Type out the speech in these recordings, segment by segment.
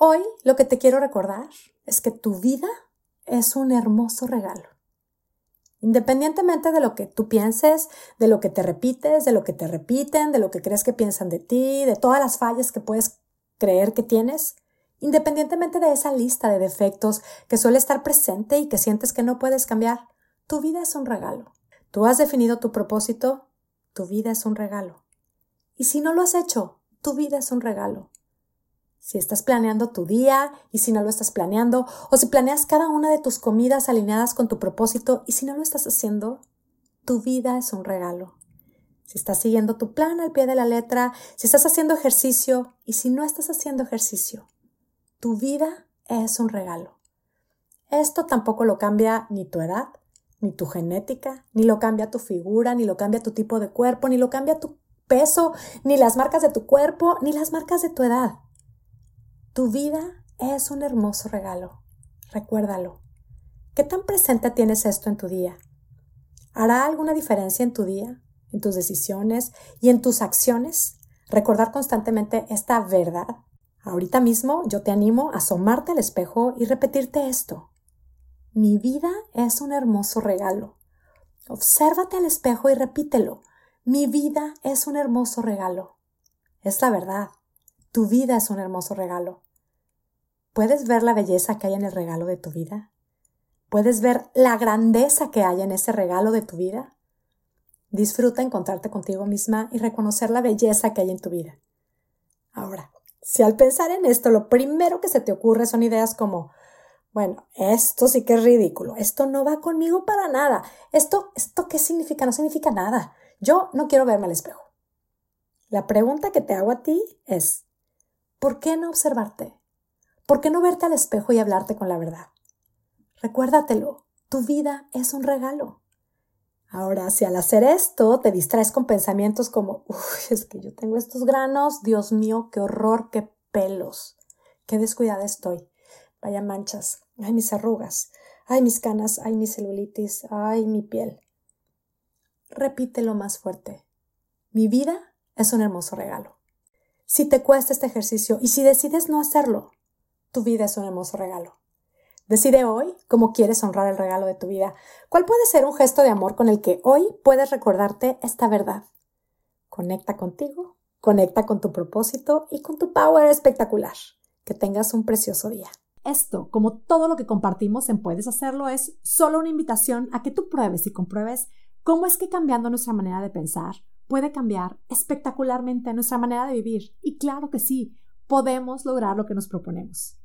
Hoy lo que te quiero recordar es que tu vida es un hermoso regalo. Independientemente de lo que tú pienses, de lo que te repites, de lo que te repiten, de lo que crees que piensan de ti, de todas las fallas que puedes creer que tienes, independientemente de esa lista de defectos que suele estar presente y que sientes que no puedes cambiar, tu vida es un regalo. Tú has definido tu propósito, tu vida es un regalo. Y si no lo has hecho, tu vida es un regalo. Si estás planeando tu día y si no lo estás planeando, o si planeas cada una de tus comidas alineadas con tu propósito y si no lo estás haciendo, tu vida es un regalo. Si estás siguiendo tu plan al pie de la letra, si estás haciendo ejercicio y si no estás haciendo ejercicio, tu vida es un regalo. Esto tampoco lo cambia ni tu edad, ni tu genética, ni lo cambia tu figura, ni lo cambia tu tipo de cuerpo, ni lo cambia tu peso, ni las marcas de tu cuerpo, ni las marcas de tu edad. Tu vida es un hermoso regalo. Recuérdalo. ¿Qué tan presente tienes esto en tu día? ¿Hará alguna diferencia en tu día, en tus decisiones y en tus acciones? Recordar constantemente esta verdad. Ahorita mismo yo te animo a asomarte al espejo y repetirte esto. Mi vida es un hermoso regalo. Obsérvate al espejo y repítelo. Mi vida es un hermoso regalo. Es la verdad. Tu vida es un hermoso regalo. ¿Puedes ver la belleza que hay en el regalo de tu vida? ¿Puedes ver la grandeza que hay en ese regalo de tu vida? Disfruta encontrarte contigo misma y reconocer la belleza que hay en tu vida. Ahora, si al pensar en esto lo primero que se te ocurre son ideas como, bueno, esto sí que es ridículo, esto no va conmigo para nada, esto, esto qué significa, no significa nada, yo no quiero verme al espejo. La pregunta que te hago a ti es, ¿por qué no observarte? ¿Por qué no verte al espejo y hablarte con la verdad? Recuérdatelo, tu vida es un regalo. Ahora, si al hacer esto te distraes con pensamientos como, uff, es que yo tengo estos granos, Dios mío, qué horror, qué pelos, qué descuidada estoy, vaya manchas, ay mis arrugas, ay mis canas, ay mi celulitis, ay mi piel. Repítelo más fuerte. Mi vida es un hermoso regalo. Si te cuesta este ejercicio y si decides no hacerlo, tu vida es un hermoso regalo. Decide hoy cómo quieres honrar el regalo de tu vida. ¿Cuál puede ser un gesto de amor con el que hoy puedes recordarte esta verdad? Conecta contigo, conecta con tu propósito y con tu power espectacular. Que tengas un precioso día. Esto, como todo lo que compartimos en Puedes Hacerlo, es solo una invitación a que tú pruebes y compruebes cómo es que cambiando nuestra manera de pensar puede cambiar espectacularmente nuestra manera de vivir. Y claro que sí, podemos lograr lo que nos proponemos.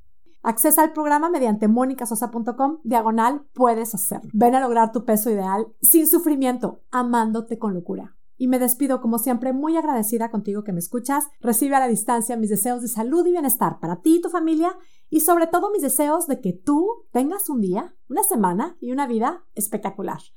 Accesa al programa mediante monicasosa.com, diagonal, puedes hacerlo. Ven a lograr tu peso ideal sin sufrimiento, amándote con locura. Y me despido como siempre muy agradecida contigo que me escuchas. Recibe a la distancia mis deseos de salud y bienestar para ti y tu familia y sobre todo mis deseos de que tú tengas un día, una semana y una vida espectacular.